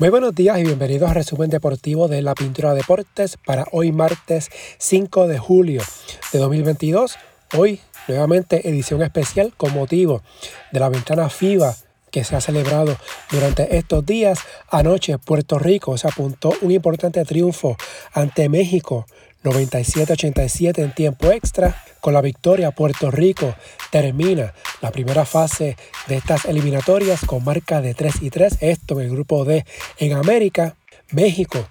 Muy buenos días y bienvenidos al resumen deportivo de la Pintura Deportes para hoy martes 5 de julio de 2022. Hoy nuevamente edición especial con motivo de la ventana FIBA que se ha celebrado durante estos días. Anoche Puerto Rico se apuntó un importante triunfo ante México 97-87 en tiempo extra. Con la victoria, Puerto Rico termina la primera fase de estas eliminatorias con marca de 3 y 3. Esto en el grupo D en América. México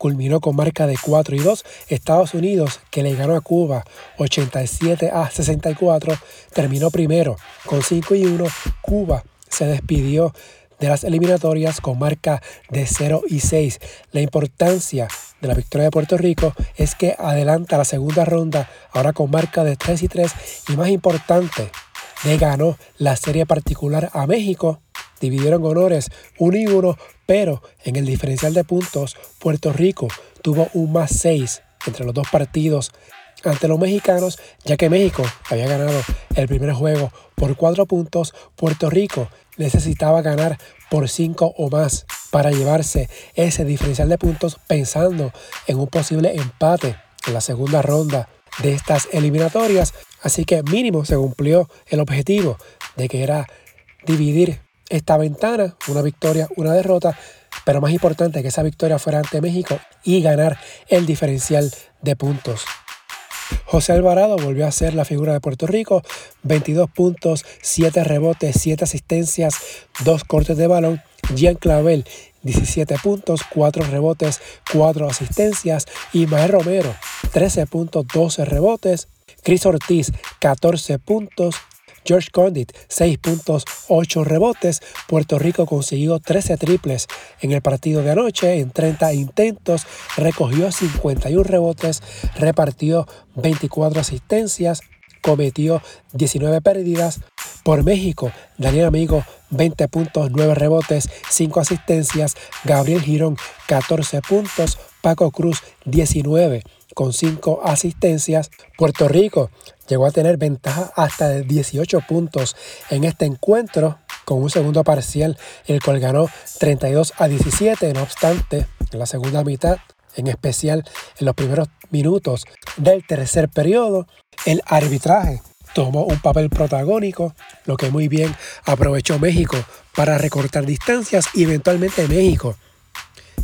culminó con marca de 4 y 2. Estados Unidos, que le ganó a Cuba 87 a 64, terminó primero con 5 y 1. Cuba se despidió de las eliminatorias con marca de 0 y 6. La importancia de la victoria de Puerto Rico es que adelanta la segunda ronda ahora con marca de 3 y 3 y más importante, le ganó la serie particular a México. Dividieron honores 1 y 1, pero en el diferencial de puntos Puerto Rico tuvo un más 6 entre los dos partidos ante los mexicanos, ya que México había ganado el primer juego por 4 puntos, Puerto Rico necesitaba ganar por 5 o más para llevarse ese diferencial de puntos pensando en un posible empate en la segunda ronda de estas eliminatorias. Así que mínimo se cumplió el objetivo de que era dividir esta ventana, una victoria, una derrota, pero más importante que esa victoria fuera ante México y ganar el diferencial de puntos. José Alvarado volvió a ser la figura de Puerto Rico, 22 puntos, 7 rebotes, 7 asistencias, 2 cortes de balón. Jean Clavel, 17 puntos, 4 rebotes, 4 asistencias. Y Mael Romero, 13 puntos, 12 rebotes. Chris Ortiz, 14 puntos, George Condit, 6 puntos, 8 rebotes. Puerto Rico consiguió 13 triples en el partido de anoche en 30 intentos, recogió 51 rebotes, repartió 24 asistencias, cometió 19 pérdidas. Por México, Daniel Amigo, 20 puntos, 9 rebotes, 5 asistencias. Gabriel Girón, 14 puntos. Paco Cruz, 19 con 5 asistencias. Puerto Rico llegó a tener ventaja hasta de 18 puntos en este encuentro con un segundo parcial, el cual ganó 32 a 17. No obstante, en la segunda mitad, en especial en los primeros minutos del tercer periodo, el arbitraje tomó un papel protagónico, lo que muy bien aprovechó México para recortar distancias y eventualmente México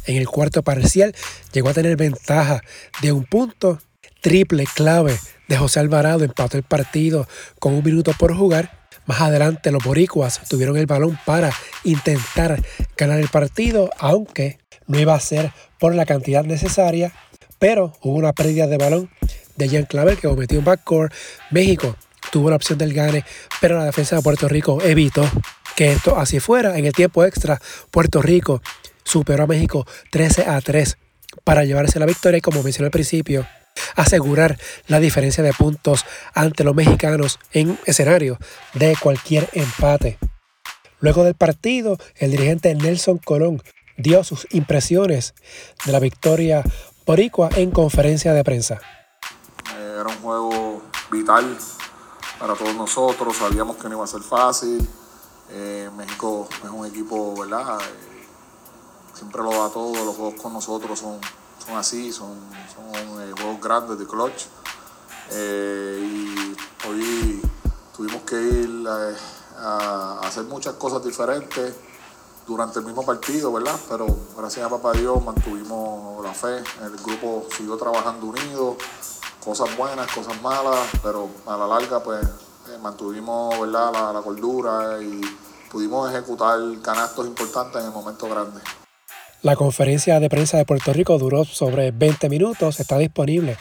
en el cuarto parcial llegó a tener ventaja de un punto. Triple clave de José Alvarado empató el partido con un minuto por jugar. Más adelante los boricuas tuvieron el balón para intentar ganar el partido, aunque no iba a ser por la cantidad necesaria. Pero hubo una pérdida de balón de Jean Clavel que cometió un backcourt. México tuvo la opción del gane, pero la defensa de Puerto Rico evitó que esto así fuera. En el tiempo extra, Puerto Rico superó a México 13 a 3 para llevarse la victoria y como mencioné al principio, asegurar la diferencia de puntos ante los mexicanos en escenario de cualquier empate. Luego del partido, el dirigente Nelson Colón dio sus impresiones de la victoria boricua en conferencia de prensa. Era un juego vital para todos nosotros, sabíamos que no iba a ser fácil. Eh, México es un equipo, ¿verdad? Siempre lo da todo, los juegos con nosotros son, son así, son, son eh, juegos grandes de clutch. Eh, y hoy tuvimos que ir eh, a, hacer muchas cosas diferentes durante el mismo partido, ¿verdad? Pero gracias a Papá Dios mantuvimos la fe, el grupo siguió trabajando unido, cosas buenas, cosas malas, pero a la larga pues mantuvimos ¿verdad? La, la cordura y pudimos ejecutar canastos importantes en el momento grande. La conferencia de prensa de Puerto Rico duró sobre 20 minutos. Está disponible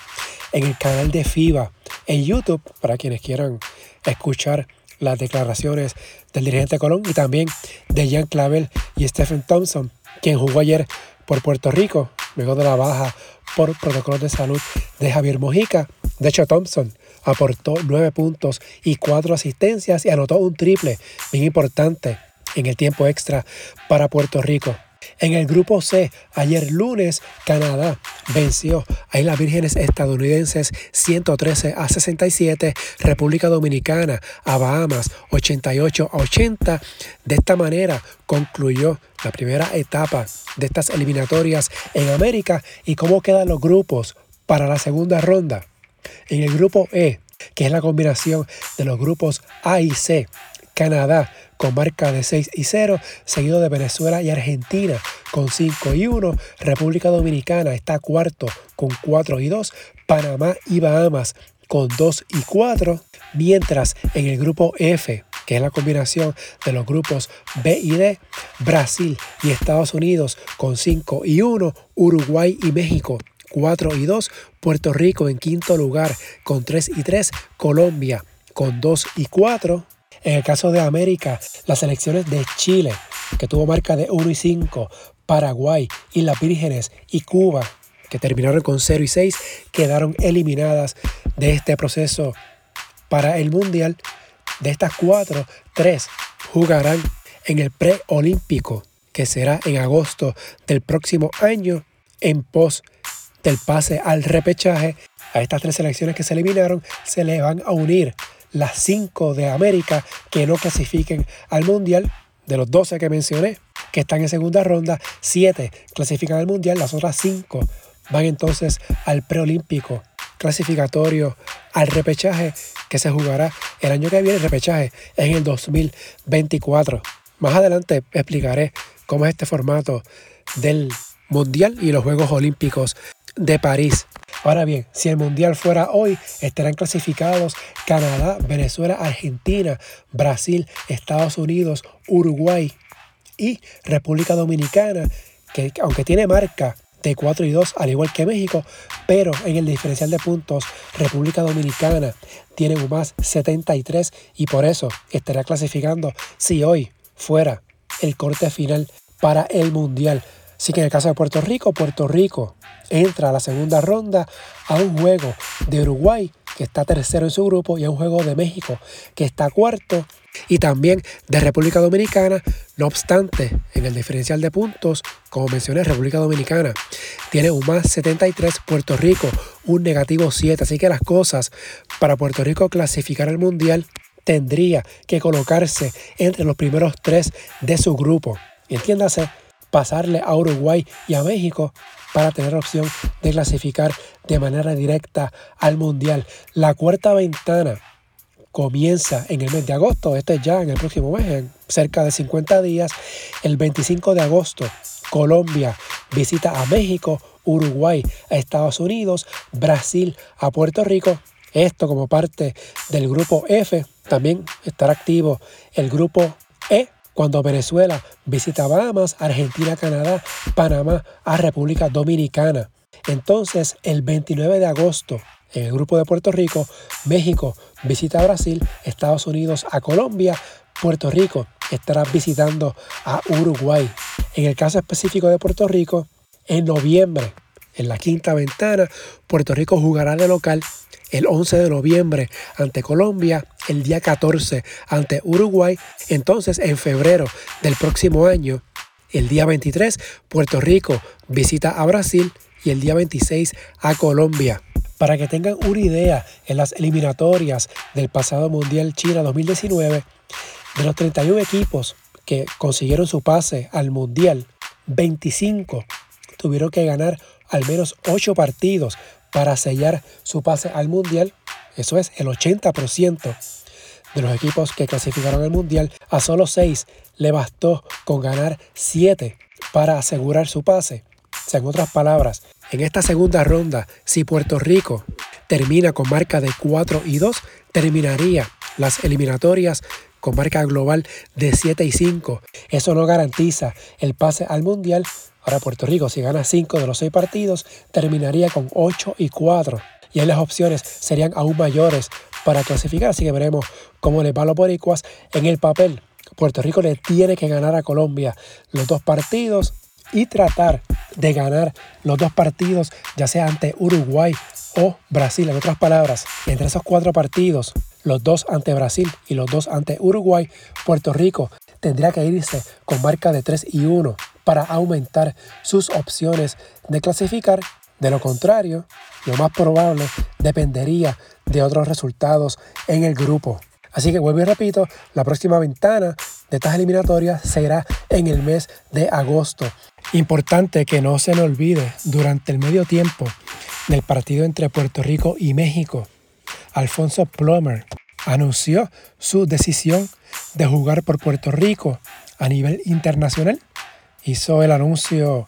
en el canal de FIBA en YouTube para quienes quieran escuchar las declaraciones del dirigente Colón y también de Jan Clavel y Stephen Thompson, quien jugó ayer por Puerto Rico luego de la baja por protocolos de salud de Javier Mojica. De hecho, Thompson aportó 9 puntos y 4 asistencias y anotó un triple bien importante en el tiempo extra para Puerto Rico. En el grupo C, ayer lunes, Canadá venció a Islas Vírgenes estadounidenses 113 a 67, República Dominicana a Bahamas 88 a 80. De esta manera concluyó la primera etapa de estas eliminatorias en América y cómo quedan los grupos para la segunda ronda. En el grupo E, que es la combinación de los grupos A y C, Canadá con marca de 6 y 0, seguido de Venezuela y Argentina con 5 y 1, República Dominicana está cuarto con 4 y 2, Panamá y Bahamas con 2 y 4, mientras en el grupo F, que es la combinación de los grupos B y D, Brasil y Estados Unidos con 5 y 1, Uruguay y México 4 y 2, Puerto Rico en quinto lugar con 3 y 3, Colombia con 2 y 4, en el caso de América, las selecciones de Chile, que tuvo marca de 1 y 5, Paraguay, Islas Vírgenes y Cuba, que terminaron con 0 y 6, quedaron eliminadas de este proceso para el Mundial. De estas cuatro, tres jugarán en el preolímpico, que será en agosto del próximo año, en pos del pase al repechaje. A estas tres selecciones que se eliminaron se le van a unir las 5 de América que no clasifiquen al Mundial, de los 12 que mencioné, que están en segunda ronda, 7 clasifican al Mundial, las otras 5 van entonces al preolímpico clasificatorio al repechaje que se jugará el año que viene, el repechaje en el 2024. Más adelante explicaré cómo es este formato del Mundial y los Juegos Olímpicos de París. Ahora bien, si el Mundial fuera hoy, estarán clasificados Canadá, Venezuela, Argentina, Brasil, Estados Unidos, Uruguay y República Dominicana, que aunque tiene marca de 4 y 2, al igual que México, pero en el diferencial de puntos, República Dominicana tiene un más 73 y por eso estará clasificando si hoy fuera el corte final para el Mundial. Así que en el caso de Puerto Rico, Puerto Rico entra a la segunda ronda a un juego de Uruguay, que está tercero en su grupo, y a un juego de México, que está cuarto, y también de República Dominicana. No obstante, en el diferencial de puntos, como mencioné, República Dominicana tiene un más 73, Puerto Rico un negativo 7. Así que las cosas para Puerto Rico clasificar al Mundial tendría que colocarse entre los primeros tres de su grupo. Entiéndase, pasarle a Uruguay y a México para tener opción de clasificar de manera directa al Mundial. La cuarta ventana comienza en el mes de agosto, este ya en el próximo mes, en cerca de 50 días. El 25 de agosto, Colombia visita a México, Uruguay a Estados Unidos, Brasil a Puerto Rico. Esto como parte del grupo F. También estará activo el grupo E cuando Venezuela visita Bahamas, Argentina, Canadá, Panamá a República Dominicana. Entonces, el 29 de agosto, en el grupo de Puerto Rico, México visita a Brasil, Estados Unidos a Colombia, Puerto Rico estará visitando a Uruguay. En el caso específico de Puerto Rico, en noviembre, en la quinta ventana, Puerto Rico jugará de local el 11 de noviembre ante Colombia, el día 14 ante Uruguay, entonces en febrero del próximo año, el día 23, Puerto Rico visita a Brasil y el día 26 a Colombia. Para que tengan una idea, en las eliminatorias del pasado Mundial China 2019, de los 31 equipos que consiguieron su pase al Mundial, 25 tuvieron que ganar al menos 8 partidos para sellar su pase al Mundial. Eso es el 80% de los equipos que clasificaron al Mundial. A solo 6 le bastó con ganar 7 para asegurar su pase. O sea, en otras palabras, en esta segunda ronda, si Puerto Rico termina con marca de 4 y 2, terminaría las eliminatorias con marca global de 7 y 5. Eso no garantiza el pase al Mundial, Ahora Puerto Rico, si gana 5 de los 6 partidos, terminaría con 8 y 4. Y ahí las opciones serían aún mayores para clasificar. Así que veremos cómo le va a los boricuas en el papel. Puerto Rico le tiene que ganar a Colombia los dos partidos y tratar de ganar los dos partidos, ya sea ante Uruguay o Brasil. En otras palabras, entre esos cuatro partidos, los dos ante Brasil y los dos ante Uruguay, Puerto Rico tendría que irse con marca de 3 y 1 para aumentar sus opciones de clasificar. De lo contrario, lo más probable dependería de otros resultados en el grupo. Así que vuelvo y repito, la próxima ventana de estas eliminatorias será en el mes de agosto. Importante que no se nos olvide durante el medio tiempo del partido entre Puerto Rico y México. Alfonso Plomer anunció su decisión de jugar por Puerto Rico a nivel internacional. Hizo el anuncio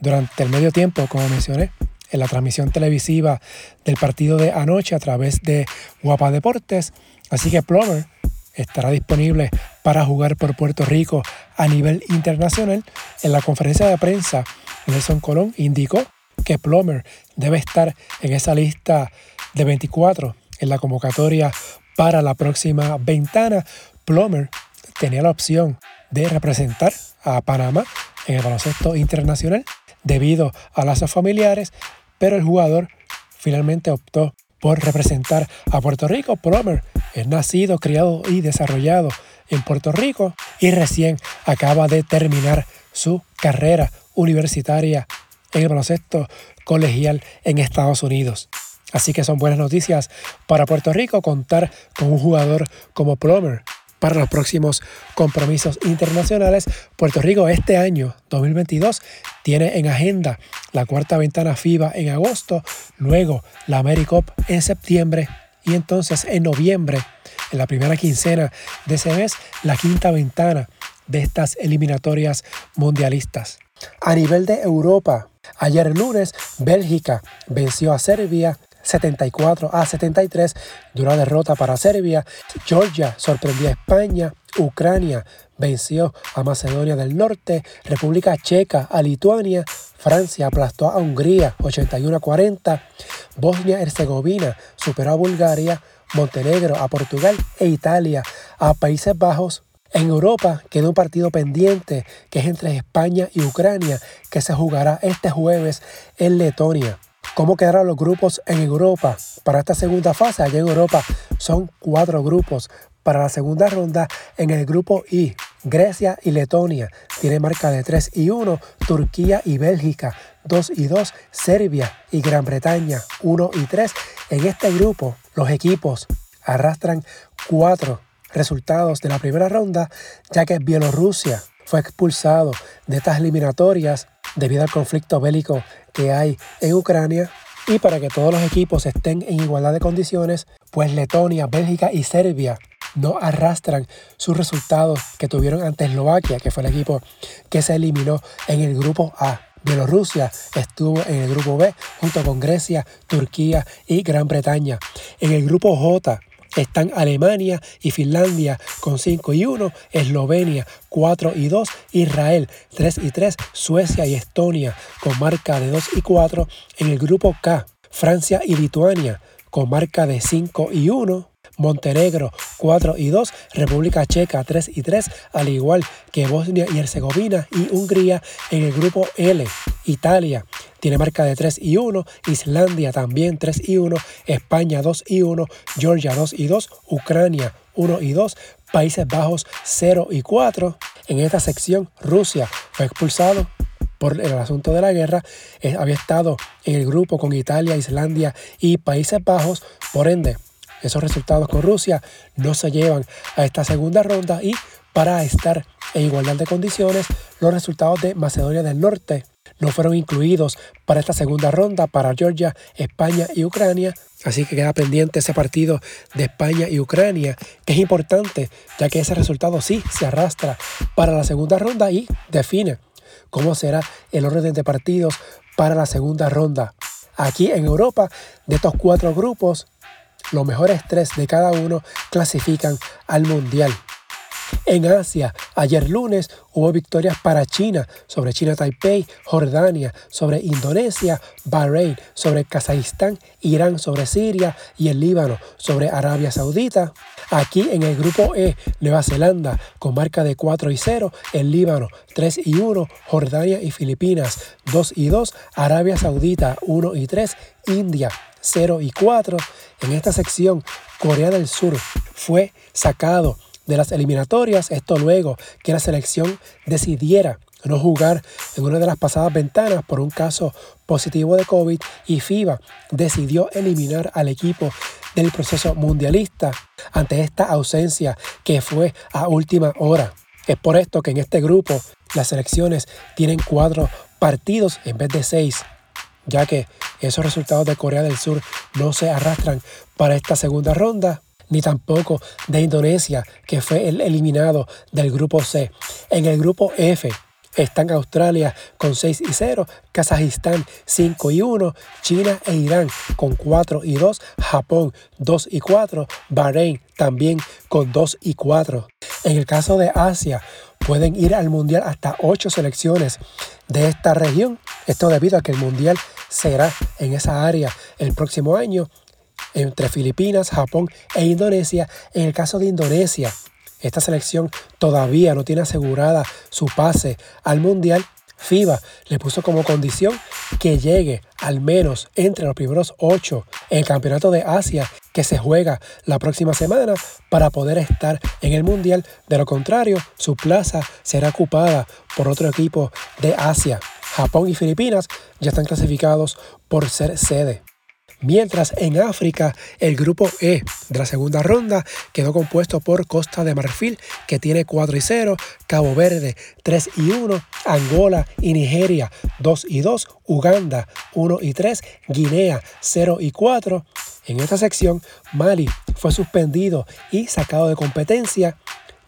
durante el medio tiempo, como mencioné, en la transmisión televisiva del partido de anoche a través de Guapa Deportes. Así que Plomer estará disponible para jugar por Puerto Rico a nivel internacional. En la conferencia de prensa, Nelson Colón indicó que Plomer debe estar en esa lista de 24 en la convocatoria para la próxima ventana. Plomer tenía la opción de representar a Panamá en el baloncesto internacional debido a lazos familiares, pero el jugador finalmente optó por representar a Puerto Rico. Plomer es nacido, criado y desarrollado en Puerto Rico y recién acaba de terminar su carrera universitaria en el baloncesto colegial en Estados Unidos. Así que son buenas noticias para Puerto Rico contar con un jugador como Plomer para los próximos compromisos internacionales. Puerto Rico este año 2022 tiene en agenda la cuarta ventana FIBA en agosto, luego la AmeriCup en septiembre y entonces en noviembre, en la primera quincena de ese mes, la quinta ventana de estas eliminatorias mundialistas. A nivel de Europa, ayer lunes Bélgica venció a Serbia 74 a 73, dura derrota para Serbia. Georgia sorprendió a España. Ucrania venció a Macedonia del Norte. República Checa a Lituania. Francia aplastó a Hungría 81 a 40. Bosnia-Herzegovina superó a Bulgaria. Montenegro a Portugal e Italia a Países Bajos. En Europa queda un partido pendiente que es entre España y Ucrania que se jugará este jueves en Letonia. ¿Cómo quedarán los grupos en Europa para esta segunda fase? Allá en Europa son cuatro grupos. Para la segunda ronda, en el grupo I, Grecia y Letonia tiene marca de 3 y 1, Turquía y Bélgica 2 y 2, Serbia y Gran Bretaña 1 y 3. En este grupo, los equipos arrastran cuatro resultados de la primera ronda, ya que Bielorrusia fue expulsado de estas eliminatorias debido al conflicto bélico que hay en Ucrania. Y para que todos los equipos estén en igualdad de condiciones, pues Letonia, Bélgica y Serbia no arrastran sus resultados que tuvieron ante Eslovaquia, que fue el equipo que se eliminó en el grupo A. Bielorrusia estuvo en el grupo B junto con Grecia, Turquía y Gran Bretaña. En el grupo J están Alemania y Finlandia con 5 y 1, Eslovenia 4 y 2, Israel 3 y 3, Suecia y Estonia con marca de 2 y 4. En el grupo K, Francia y Lituania con marca de 5 y 1. Montenegro 4 y 2, República Checa 3 y 3, al igual que Bosnia y Herzegovina y Hungría en el grupo L. Italia tiene marca de 3 y 1, Islandia también 3 y 1, España 2 y 1, Georgia 2 y 2, Ucrania 1 y 2, Países Bajos 0 y 4. En esta sección Rusia fue expulsado por el asunto de la guerra, eh, había estado en el grupo con Italia, Islandia y Países Bajos, por ende esos resultados con Rusia no se llevan a esta segunda ronda y para estar en igualdad de condiciones, los resultados de Macedonia del Norte no fueron incluidos para esta segunda ronda para Georgia, España y Ucrania. Así que queda pendiente ese partido de España y Ucrania, que es importante, ya que ese resultado sí se arrastra para la segunda ronda y define cómo será el orden de partidos para la segunda ronda. Aquí en Europa, de estos cuatro grupos, los mejores tres de cada uno clasifican al Mundial. En Asia, ayer lunes hubo victorias para China sobre China Taipei, Jordania sobre Indonesia, Bahrein sobre Kazajistán, Irán sobre Siria y el Líbano sobre Arabia Saudita. Aquí en el grupo E, Nueva Zelanda con marca de 4 y 0, el Líbano 3 y 1, Jordania y Filipinas 2 y 2, Arabia Saudita 1 y 3, India 0 y 4. En esta sección, Corea del Sur fue sacado de las eliminatorias, esto luego que la selección decidiera no jugar en una de las pasadas ventanas por un caso positivo de COVID y FIBA decidió eliminar al equipo del proceso mundialista ante esta ausencia que fue a última hora. Es por esto que en este grupo las selecciones tienen cuatro partidos en vez de seis, ya que esos resultados de Corea del Sur no se arrastran para esta segunda ronda ni tampoco de Indonesia, que fue el eliminado del grupo C. En el grupo F están Australia con 6 y 0, Kazajistán 5 y 1, China e Irán con 4 y 2, Japón 2 y 4, Bahrein también con 2 y 4. En el caso de Asia, pueden ir al Mundial hasta 8 selecciones de esta región. Esto debido a que el Mundial será en esa área el próximo año entre Filipinas, Japón e Indonesia. En el caso de Indonesia, esta selección todavía no tiene asegurada su pase al Mundial. FIBA le puso como condición que llegue al menos entre los primeros ocho en el Campeonato de Asia que se juega la próxima semana para poder estar en el Mundial. De lo contrario, su plaza será ocupada por otro equipo de Asia. Japón y Filipinas ya están clasificados por ser sede. Mientras en África el grupo E de la segunda ronda quedó compuesto por Costa de Marfil que tiene 4 y 0, Cabo Verde 3 y 1, Angola y Nigeria 2 y 2, Uganda 1 y 3, Guinea 0 y 4. En esta sección Mali fue suspendido y sacado de competencia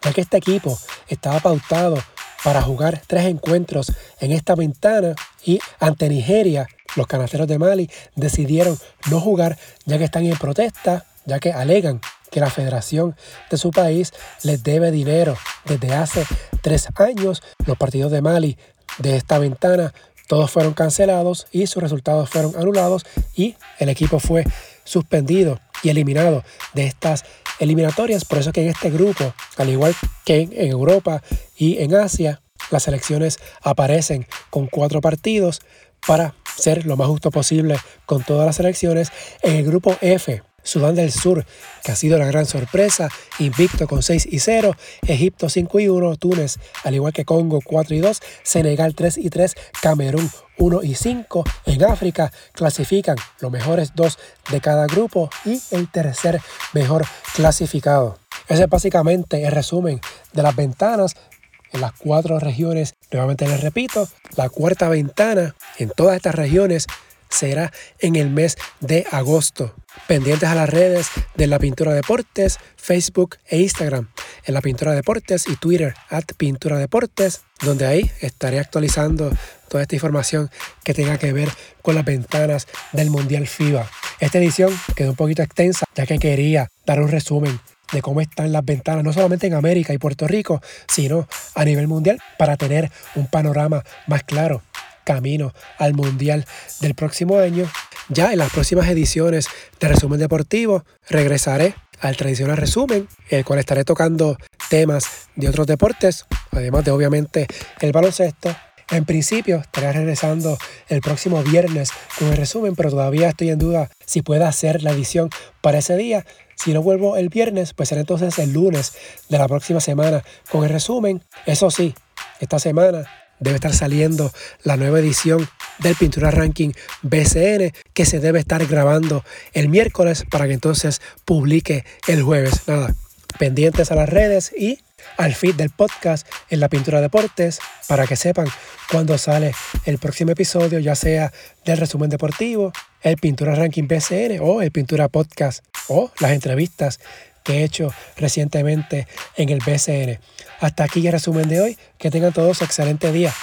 ya que este equipo estaba pautado para jugar tres encuentros en esta ventana y ante Nigeria los canasteros de Mali decidieron no jugar ya que están en protesta, ya que alegan que la federación de su país les debe dinero. Desde hace tres años los partidos de Mali de esta ventana todos fueron cancelados y sus resultados fueron anulados y el equipo fue suspendido y eliminado de estas eliminatorias. Por eso que en este grupo, al igual que en Europa y en Asia, las selecciones aparecen con cuatro partidos para ser lo más justo posible con todas las selecciones. En el grupo F, Sudán del Sur, que ha sido la gran sorpresa, invicto con 6 y 0, Egipto 5 y 1, Túnez, al igual que Congo 4 y 2, Senegal 3 y 3, Camerún 1 y 5. En África clasifican los mejores dos de cada grupo y el tercer mejor clasificado. Ese es básicamente el resumen de las ventanas las cuatro regiones. Nuevamente les repito, la cuarta ventana en todas estas regiones será en el mes de agosto. Pendientes a las redes de la Pintura Deportes, Facebook e Instagram. En la Pintura Deportes y Twitter, at Pintura Deportes, donde ahí estaré actualizando toda esta información que tenga que ver con las ventanas del Mundial FIBA. Esta edición quedó un poquito extensa, ya que quería dar un resumen de cómo están las ventanas, no solamente en América y Puerto Rico, sino a nivel mundial, para tener un panorama más claro camino al Mundial del próximo año. Ya en las próximas ediciones de Resumen Deportivo regresaré al tradicional resumen, el cual estaré tocando temas de otros deportes, además de obviamente el baloncesto. En principio estaré regresando el próximo viernes con el resumen, pero todavía estoy en duda si pueda hacer la edición para ese día. Si no vuelvo el viernes, pues será entonces el lunes de la próxima semana con el resumen. Eso sí, esta semana debe estar saliendo la nueva edición del Pintura Ranking BCN que se debe estar grabando el miércoles para que entonces publique el jueves. Nada, pendientes a las redes y al feed del podcast en la Pintura Deportes para que sepan cuándo sale el próximo episodio, ya sea del resumen deportivo, el Pintura Ranking BCN o el Pintura Podcast o las entrevistas que he hecho recientemente en el BCN. Hasta aquí el resumen de hoy. Que tengan todos excelente día.